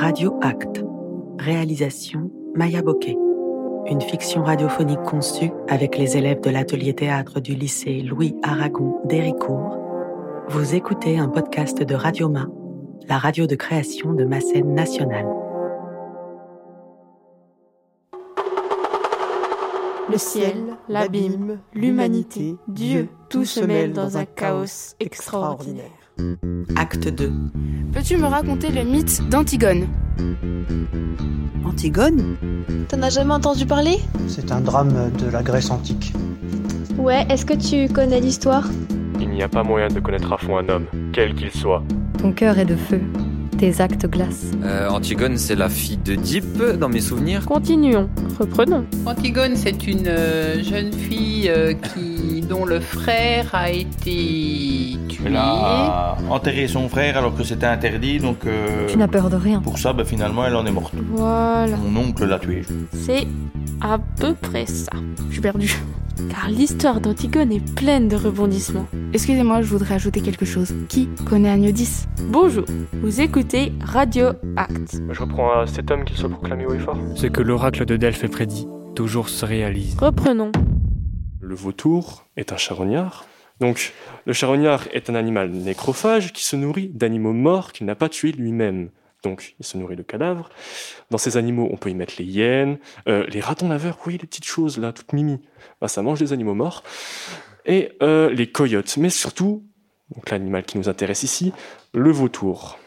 Radio Acte. Réalisation Maya Bokeh. Une fiction radiophonique conçue avec les élèves de l'atelier théâtre du lycée Louis Aragon d'Héricourt. Vous écoutez un podcast de Radioma, la radio de création de ma scène nationale. Le ciel, l'abîme, l'humanité, Dieu, tout se mêle dans un chaos extraordinaire. Acte 2. Peux-tu me raconter le mythe d'Antigone? Antigone? T'en as jamais entendu parler? C'est un drame de la Grèce antique. Ouais, est-ce que tu connais l'histoire? Il n'y a pas moyen de connaître à fond un homme, quel qu'il soit. Ton cœur est de feu, tes actes glacent. Euh, Antigone, c'est la fille d'Oedipe, dans mes souvenirs. Continuons, reprenons. Antigone, c'est une euh, jeune fille euh, qui, dont le frère a été tué. Elle a enterré son frère alors que c'était interdit, donc... euh, Tu n'as peur de rien. Pour ça, bah, finalement, elle en est morte. Voilà, Mon oncle l'a tuée. c'est à peu près ça. Je suis perdue. Car l'histoire d'Antigone est pleine de rebondissements. Excusez-moi, je voudrais ajouter quelque chose. Qui connaît Agnodis? Bonjour, vous écoutez Radio Act. Je reprends à cet homme qu'il soit proclamé haut et fort. Ce que l'oracle de Delphes prédit, toujours se réalise. Reprenons. Le vautour est un charognard. Donc, le charognard est un animal nécrophage qui se nourrit d'animaux morts qu'il n'a pas tués lui-même. Donc, il se nourrit de cadavres. Dans ces animaux, on peut y mettre les hyènes, euh, les ratons laveurs, oui, les petites choses là, toutes mimi. Bah, ça mange des animaux morts. Et euh, les coyotes, mais surtout, l'animal qui nous intéresse ici, le vautour.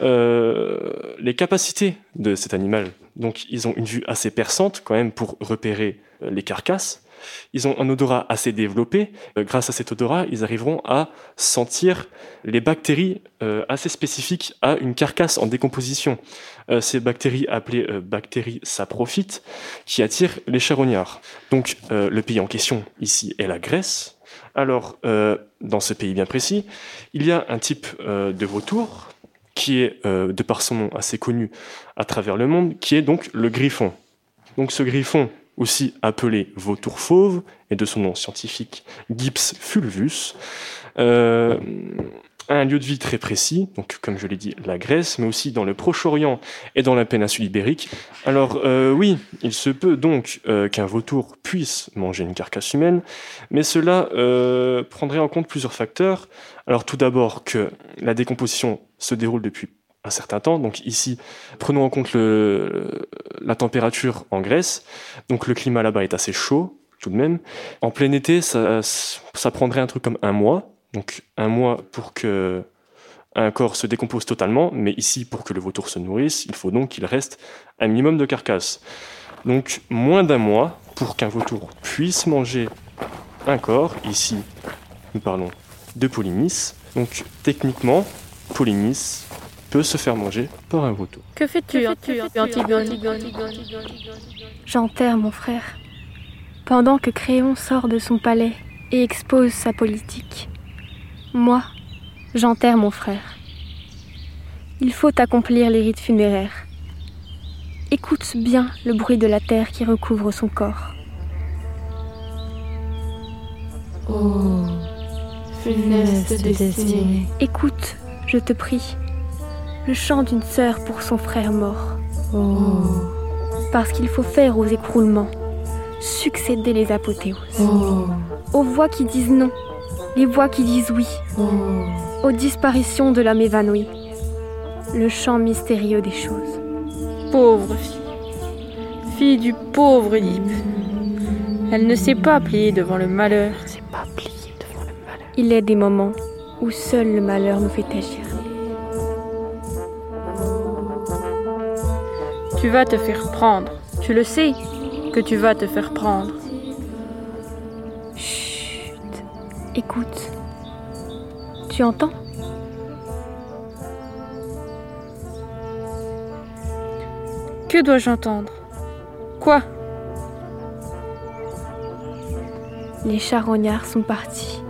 Euh, les capacités de cet animal, donc ils ont une vue assez perçante quand même pour repérer les carcasses. Ils ont un odorat assez développé. Euh, grâce à cet odorat, ils arriveront à sentir les bactéries euh, assez spécifiques à une carcasse en décomposition. Euh, ces bactéries appelées bactéries saprophytes qui attirent les charognards. Donc le pays en question ici est la Grèce. Alors dans ce pays bien précis, il y a un type de vautour qui est, de par son nom assez connu à travers le monde, qui est donc le griffon. Donc ce griffon, aussi appelé vautour fauve, et de son nom scientifique Gyps fulvus, euh, un lieu de vie très précis, donc comme je l'ai dit, la Grèce, mais aussi dans le Proche-Orient et dans la péninsule ibérique. Alors euh, oui, il se peut donc euh, qu'un vautour puisse manger une carcasse humaine, mais cela euh, prendrait en compte plusieurs facteurs. Alors tout d'abord que la décomposition se déroule depuis un certain temps. Donc ici, prenons en compte le, la température en Grèce. Donc le climat là-bas est assez chaud tout de même. En plein été, ça, ça prendrait un truc comme un mois. Donc un mois pour que un corps se décompose totalement, mais ici, pour que le vautour se nourrisse, il faut donc qu'il reste un minimum de carcasse. Donc moins d'un mois pour qu'un vautour puisse manger un corps. Ici, nous parlons de Polynice. Donc techniquement, Polynice peut se faire manger par un vautour. Que fais-tu, J'enterre mon frère. Pendant que Créon sort de son palais et expose sa politique, moi, j'enterre mon frère. Il faut accomplir les rites funéraires. Écoute bien le bruit de la terre qui recouvre son corps. Oh, funeste destinée. Écoute, je te prie, le chant d'une sœur pour son frère mort. Oh, Parce qu'il faut faire aux écroulements, succéder les apothéoses. oh, Aux voix qui disent non, les voix qui disent oui, oh. aux disparitions de l'âme évanouie. Le chant mystérieux des choses. Pauvre fille. Fille du pauvre Oedipe. Elle ne s'est pas pliée devant le malheur. C'est pas plié devant le malheur. Il est des moments où seul le malheur nous fait agir. Tu vas te faire prendre. Tu le sais que tu vas te faire prendre. Chut. Écoute. Tu entends? Que dois-je entendre? Quoi? Les charognards sont partis.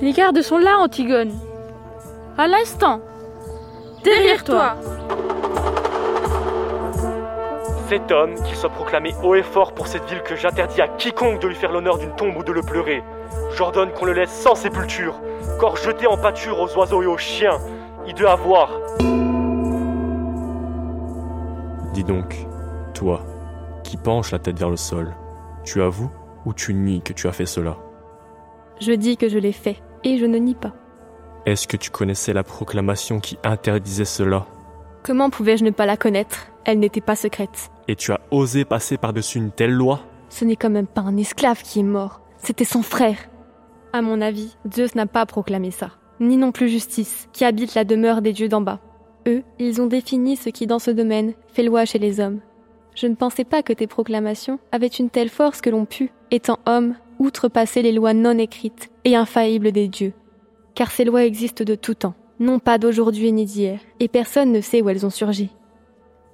Les gardes sont là, Antigone. À l'instant. Derrière toi. Cet homme, qu'il soit proclamé haut et fort pour cette ville que j'interdis à quiconque de lui faire l'honneur d'une tombe ou de le pleurer. J'ordonne qu'on le laisse sans sépulture, corps jeté en pâture aux oiseaux et aux chiens. Il doit avoir. Dis donc, toi, qui penches la tête vers le sol, tu avoues ou tu nies que tu as fait cela? Je dis que je l'ai fait, et je ne nie pas. Est-ce que tu connaissais la proclamation qui interdisait cela? Comment pouvais-je ne pas la connaître? Elle n'était pas secrète. Et tu as osé passer par-dessus une telle loi? Ce n'est quand même pas un esclave qui est mort, c'était son frère. À mon avis, Zeus n'a pas proclamé ça, ni non plus justice, qui habite la demeure des dieux d'en bas. Eux, ils ont défini ce qui dans ce domaine fait loi chez les hommes. Je ne pensais pas que tes proclamations avaient une telle force que l'on put, étant homme, outrepasser les lois non écrites et infaillibles des dieux. Car ces lois existent de tout temps, non pas d'aujourd'hui ni d'hier, et personne ne sait où elles ont surgi.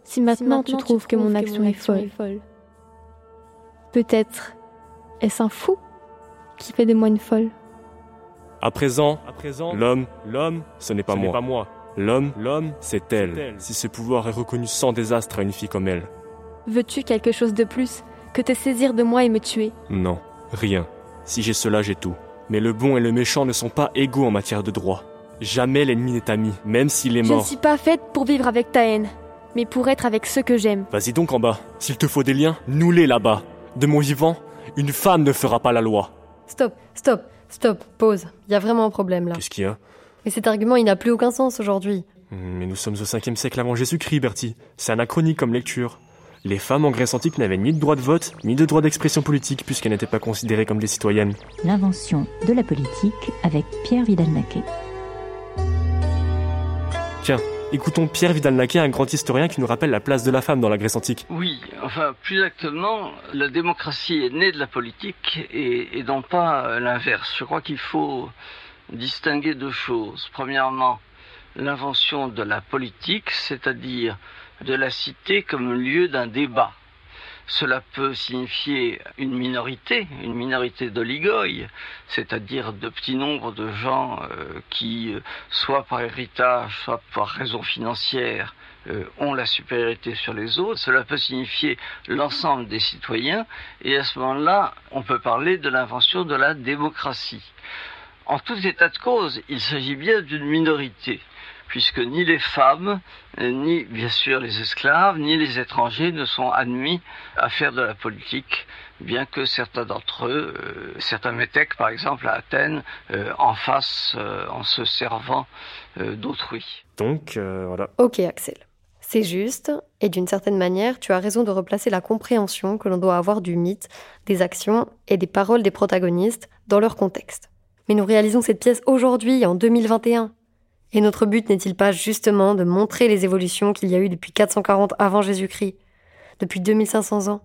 Si maintenant, tu, trouves que mon action, est, folle, peut-être est-ce un fou qui fait de moi une folle? À présent, à présent, l'homme, l'homme, ce n'est pas moi. pas moi. L'homme, l'homme, c'est elle. Si ce pouvoir est reconnu sans désastre à une fille comme elle. Veux-tu quelque chose de plus que te saisir de moi et me tuer? Non, rien. Si j'ai cela, j'ai tout. Mais le bon et le méchant ne sont pas égaux en matière de droit. Jamais l'ennemi n'est ami, même s'il est Je ne mort. suis pas faite pour vivre avec ta haine, mais pour être avec ceux que j'aime. Vas-y donc en bas. S'il te faut des liens, nous-les là-bas. De mon vivant, une femme ne fera pas la loi. Stop, stop, stop, pause. Il y a vraiment un problème là. Qu'est-ce qu'il y a? Mais cet argument, il n'a plus aucun sens aujourd'hui. Mais nous sommes au 5 siècle avant Jésus-Christ, Bertie. C'est anachronique comme lecture. Les femmes en Grèce antique n'avaient ni de droit de vote, ni de droit d'expression politique, puisqu'elles n'étaient pas considérées comme des citoyennes. L'invention de la politique avec Pierre Vidal-Naquet. Tiens, écoutons Pierre Vidal-Naquet, un grand historien qui nous rappelle la place de la femme dans la Grèce antique. Oui, enfin, plus exactement, la démocratie est née de la politique et, et non pas l'inverse. Je crois qu'il faut distinguer deux choses. Premièrement, l'invention de la politique, c'est-à-dire de la cité comme lieu d'un débat. Cela peut signifier une minorité, une minorité d'oligoi, c'est-à-dire de petits nombres de gens euh, qui, euh, soit par héritage, soit par raison financière, euh, ont la supériorité sur les autres. Cela peut signifier l'ensemble des citoyens, et à ce moment-là, on peut parler de l'invention de la démocratie. En tout état de cause, il s'agit bien d'une minorité puisque ni les femmes, ni bien sûr les esclaves, ni les étrangers ne sont admis à faire de la politique, bien que certains d'entre eux, euh, certains métèques par exemple à Athènes, euh, en fassent euh, en se servant euh, d'autrui. Donc, euh, voilà. Ok Axel, c'est juste, et d'une certaine manière, tu as raison de replacer la compréhension que l'on doit avoir du mythe, des actions et des paroles des protagonistes dans leur contexte. Mais nous réalisons cette pièce aujourd'hui, en 2021. Et notre but n'est-il pas justement de montrer les évolutions qu'il y a eu depuis 440 avant Jésus-Christ, depuis 2500 ans?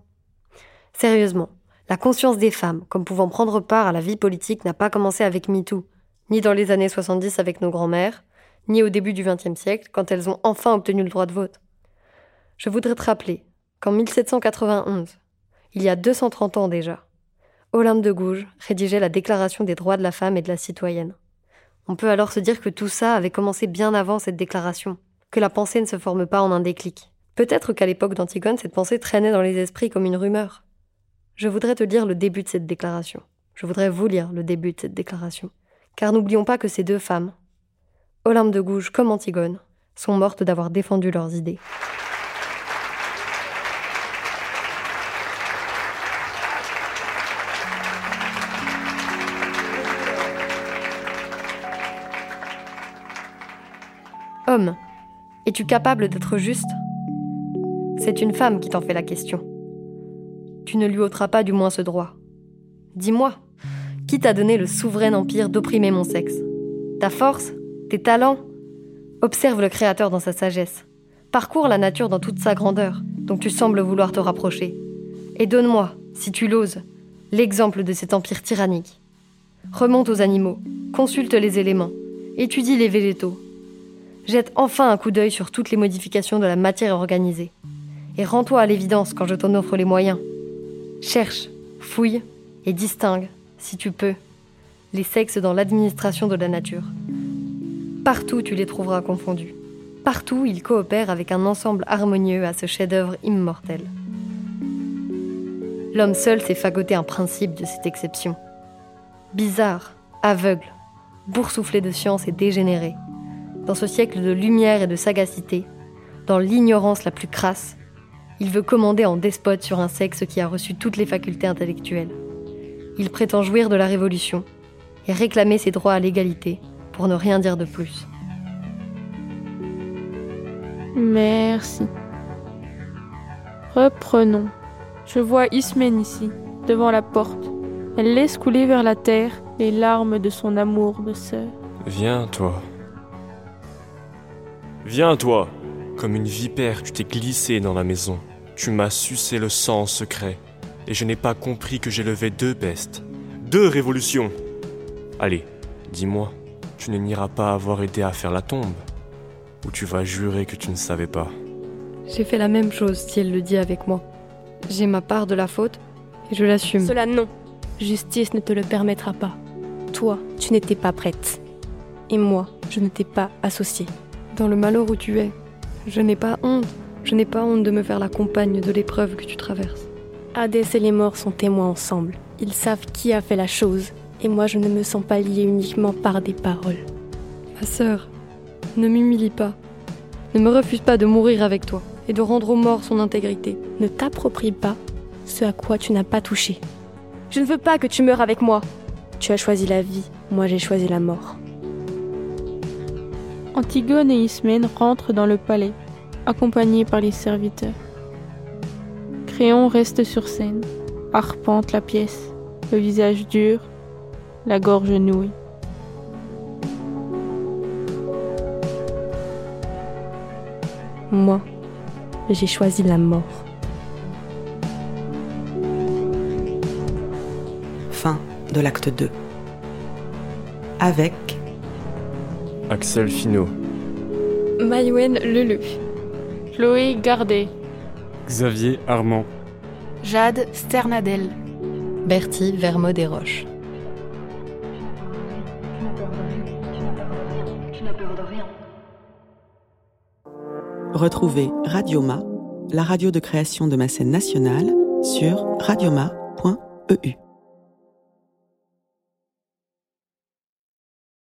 Sérieusement, la conscience des femmes comme pouvant prendre part à la vie politique n'a pas commencé avec MeToo, ni dans les années 70 avec nos grands-mères, ni au début du XXe siècle quand elles ont enfin obtenu le droit de vote. Je voudrais te rappeler qu'en 1791, il y a 230 ans déjà, Olympe de Gouges rédigeait la Déclaration des droits de la femme et de la citoyenne. On peut alors se dire que tout ça avait commencé bien avant cette déclaration, que la pensée ne se forme pas en un déclic. Peut-être qu'à l'époque d'Antigone, cette pensée traînait dans les esprits comme une rumeur. Je voudrais te lire le début de cette déclaration. Je voudrais vous lire le début de cette déclaration. Car n'oublions pas que ces deux femmes, Olympe de Gouges comme Antigone, sont mortes d'avoir défendu leurs idées. Homme, es-tu capable d'être juste? C'est une femme qui t'en fait la question. Tu ne lui ôteras pas du moins ce droit. Dis-moi, qui t'a donné le souverain empire d'opprimer mon sexe? Ta force Tes talents? Observe le Créateur dans sa sagesse. Parcours la nature dans toute sa grandeur, dont tu sembles vouloir te rapprocher. Et donne-moi, si tu l'oses, l'exemple de cet empire tyrannique. Remonte aux animaux, consulte les éléments, étudie les végétaux, Jette enfin un coup d'œil sur toutes les modifications de la matière organisée. Et rends-toi à l'évidence quand je t'en offre les moyens. Cherche, fouille et distingue, si tu peux, les sexes dans l'administration de la nature. Partout tu les trouveras confondus. Partout ils coopèrent avec un ensemble harmonieux à ce chef-d'œuvre immortel. L'homme seul s'est fagoté un principe de cette exception. Bizarre, aveugle, boursouflé de science et dégénéré Dans ce siècle de lumière et de sagacité, dans l'ignorance la plus crasse, il veut commander en despote sur un sexe qui a reçu toutes les facultés intellectuelles. Il prétend jouir de la révolution et réclamer ses droits à l'égalité, pour ne rien dire de plus. Merci. Reprenons. Je vois Ismène ici, devant la porte. Elle laisse couler vers la terre les larmes de son amour de sœur. Viens, toi. Viens, toi. Comme une vipère, tu t'es glissé dans la maison. Tu m'as sucé le sang en secret. Et je n'ai pas compris que j'élevais deux bestes. Deux révolutions. Allez, dis-moi, tu ne n'iras pas avoir aidé à faire la tombe? Ou tu vas jurer que tu ne savais pas? J'ai fait la même chose si elle le dit avec moi. J'ai ma part de la faute et je l'assume. Cela non. Justice ne te le permettra pas. Toi, tu n'étais pas prête. Et moi, je ne t'ai pas associée. Dans le malheur où tu es, je n'ai pas honte. Je n'ai pas honte de me faire la compagne de l'épreuve que tu traverses. Hadès et les morts sont témoins ensemble. Ils savent qui a fait la chose. Et moi, je ne me sens pas liée uniquement par des paroles. Ma sœur, ne m'humilie pas. Ne me refuse pas de mourir avec toi et de rendre aux morts son intégrité. Ne t'approprie pas ce à quoi tu n'as pas touché. Je ne veux pas que tu meures avec moi. Tu as choisi la vie, moi j'ai choisi la mort. Antigone et Ismène rentrent dans le palais, accompagnés par les serviteurs. Créon reste sur scène, arpente la pièce, le visage dur, la gorge nouée. Moi, j'ai choisi la mort. Fin de l'acte 2. Avec Axel Finot, Maïwen Lelu, Chloé Gardet, Xavier Armand, Jade Sternadel, Bertie Vermeau des Roches. Retrouvez Radioma, la radio de création de ma scène nationale, sur radioma.eu.